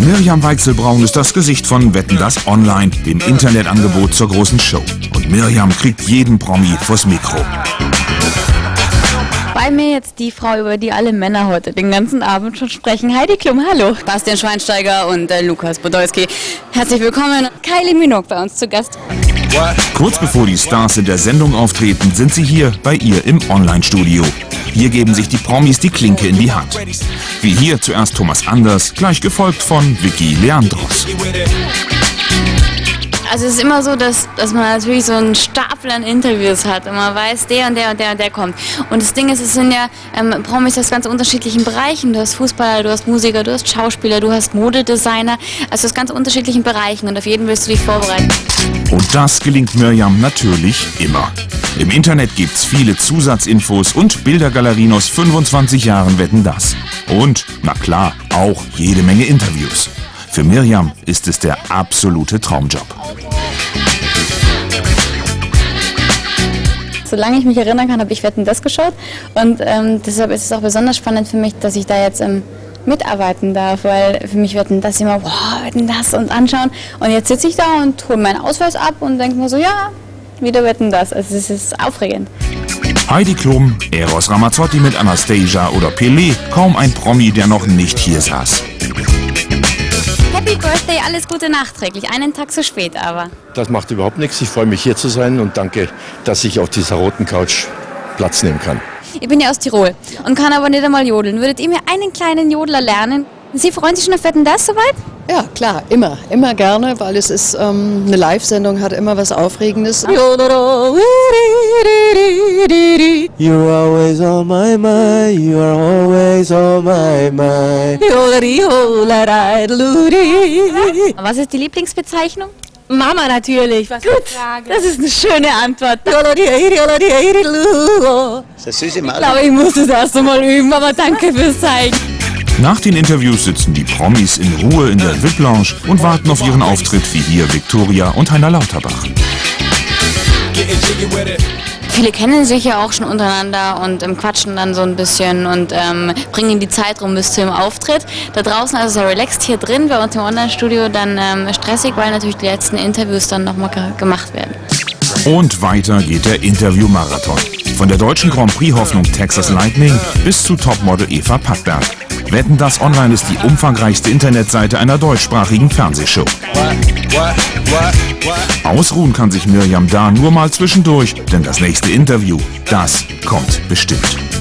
Mirjam Weichselbraun ist das Gesicht von Wetten das Online, dem Internetangebot zur großen Show. Und Mirjam kriegt jeden Promi vors Mikro. Bei mir jetzt die Frau, über die alle Männer heute den ganzen Abend schon sprechen. Heidi Klum, hallo. Bastian Schweinsteiger und äh, Lukas Podolski. Herzlich willkommen. Kylie Minogue bei uns zu Gast. Kurz bevor die Stars in der Sendung auftreten, sind sie hier bei ihr im Online-Studio. Hier geben sich die Promis die Klinke in die Hand. Wie hier zuerst Thomas Anders, gleich gefolgt von Vicky Leandros. Also es ist immer so, dass, dass man natürlich so einen Stapel an Interviews hat und man weiß, der und der und der und der kommt. Und das Ding ist, es sind ja ähm, Promis aus ganz unterschiedlichen Bereichen. Du hast Fußballer, du hast Musiker, du hast Schauspieler, du hast Modedesigner. Also aus ganz unterschiedlichen Bereichen und auf jeden willst du dich vorbereiten. Und das gelingt Mirjam natürlich immer. Im Internet gibt's viele Zusatzinfos und Bildergalerien aus 25 Jahren wetten das. Und, na klar, auch jede Menge Interviews. Für Mirjam ist es der absolute Traumjob. Solange ich mich erinnern kann, habe ich Wetten das geschaut und ähm, deshalb ist es auch besonders spannend für mich, dass ich da jetzt ähm, mitarbeiten darf, weil für mich Wetten das immer, wow, Wetten das und anschauen und jetzt sitze ich da und hole meinen Ausweis ab und denke mir so, ja, wieder Wetten das. Also es ist aufregend. Heidi Klum, Eros Ramazzotti mit Anastasia oder Pelé, kaum ein Promi, der noch nicht hier saß. Happy Birthday, alles Gute nachträglich. Einen Tag zu spät aber. Das macht überhaupt nichts. Ich freue mich hier zu sein und danke, dass ich auf dieser roten Couch Platz nehmen kann. Ich bin ja aus Tirol und kann aber nicht einmal jodeln. Würdet ihr mir einen kleinen Jodler lernen? Sie freuen sich schon auf Wetten das soweit? Ja, klar, immer, immer gerne, weil es ist ähm, eine Live-Sendung, hat immer was Aufregendes. You're always on my mind, you're always on my mind. Was ist die Lieblingsbezeichnung? Mama natürlich. Was Gut, das ist eine schöne Antwort. Das ist süße Ich glaube, ich muss das erst einmal üben, aber danke fürs Zeigen. Nach den Interviews sitzen die Promis in Ruhe in der VIP-Lounge und warten auf ihren Auftritt wie hier Viktoria und Heiner Lauterbach. Viele kennen sich ja auch schon untereinander und ähm, quatschen dann so ein bisschen und ähm, bringen die Zeit rum bis zu dem Auftritt. Da draußen also sehr relaxed, hier drin bei uns im Online-Studio dann ähm, stressig, weil natürlich die letzten Interviews dann nochmal ge gemacht werden. Und weiter geht der Interview-Marathon. Von der deutschen Grand Prix-Hoffnung Texas Lightning bis zu Topmodel Eva Pattberg. Wetten das Online ist die umfangreichste Internetseite einer deutschsprachigen Fernsehshow. Ausruhen kann sich Mirjam da nur mal zwischendurch, denn das nächste Interview, das kommt bestimmt.